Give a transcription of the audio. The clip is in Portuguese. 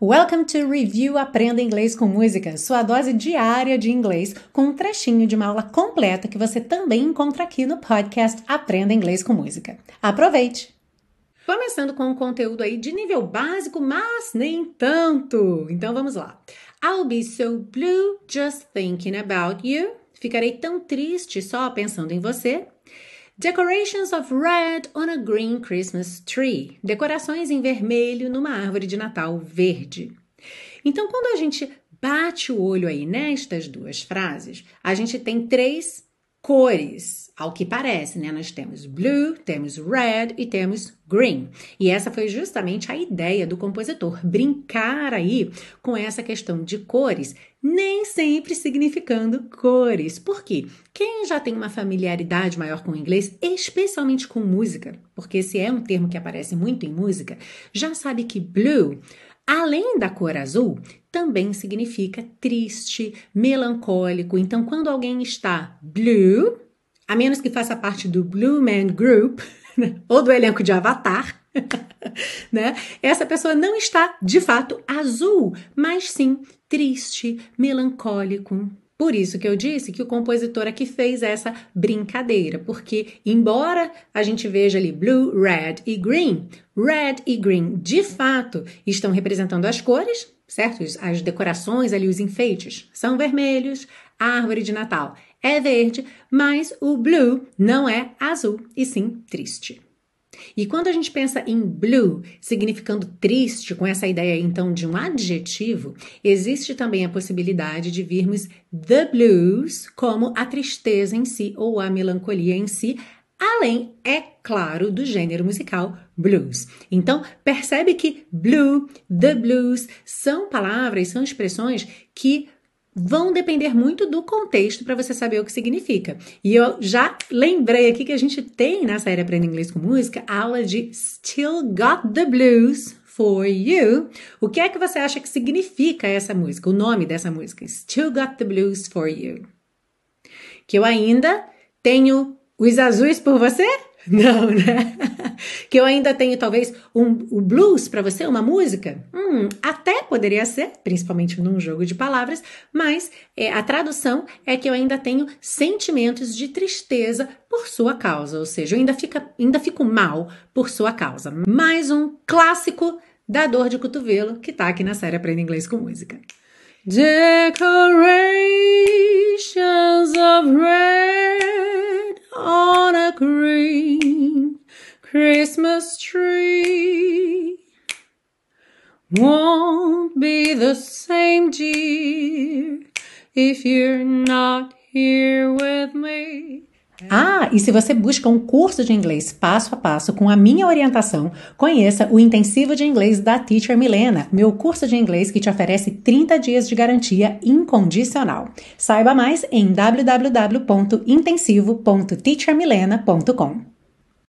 Welcome to Review Aprenda Inglês com Música, sua dose diária de inglês, com um trechinho de uma aula completa que você também encontra aqui no podcast Aprenda Inglês com Música. Aproveite! Começando com um conteúdo aí de nível básico, mas nem tanto. Então vamos lá. I'll be so blue just thinking about you. Ficarei tão triste só pensando em você. Decorations of red on a green Christmas tree. Decorações em vermelho numa árvore de Natal verde. Então, quando a gente bate o olho aí nestas duas frases, a gente tem três cores, ao que parece, né? Nós temos blue, temos red e temos green. E essa foi justamente a ideia do compositor, brincar aí com essa questão de cores, nem sempre significando cores. Por quê? Quem já tem uma familiaridade maior com o inglês, especialmente com música, porque esse é um termo que aparece muito em música, já sabe que blue Além da cor azul, também significa triste, melancólico. Então, quando alguém está blue, a menos que faça parte do Blue Man Group ou do elenco de Avatar, né? Essa pessoa não está de fato azul, mas sim triste, melancólico, por isso que eu disse que o compositor aqui fez essa brincadeira, porque embora a gente veja ali blue, red e green, red e green de fato estão representando as cores, certo? As decorações ali, os enfeites são vermelhos, árvore de Natal é verde, mas o blue não é azul e sim triste. E quando a gente pensa em blue, significando triste, com essa ideia então de um adjetivo, existe também a possibilidade de virmos the blues como a tristeza em si ou a melancolia em si, além, é claro, do gênero musical blues. Então, percebe que blue, the blues são palavras, são expressões que vão depender muito do contexto para você saber o que significa. E eu já lembrei aqui que a gente tem na série Aprenda Inglês com Música aula de Still Got the Blues for You. O que é que você acha que significa essa música, o nome dessa música? Still Got the Blues for You. Que eu ainda tenho os azuis por você? Não, né? Que eu ainda tenho talvez um, um blues para você, uma música? Hum, até poderia ser, principalmente num jogo de palavras, mas é, a tradução é que eu ainda tenho sentimentos de tristeza por sua causa, ou seja, eu ainda, fica, ainda fico mal por sua causa. Mais um clássico da dor de cotovelo que tá aqui na série Aprenda Inglês com Música. Decorations of red on a green Christmas tree won't be the same, dear, if you're not here with me. Ah, e se você busca um curso de inglês passo a passo com a minha orientação, conheça o Intensivo de Inglês da Teacher Milena, meu curso de inglês que te oferece 30 dias de garantia incondicional. Saiba mais em www.intensivo.teachermilena.com.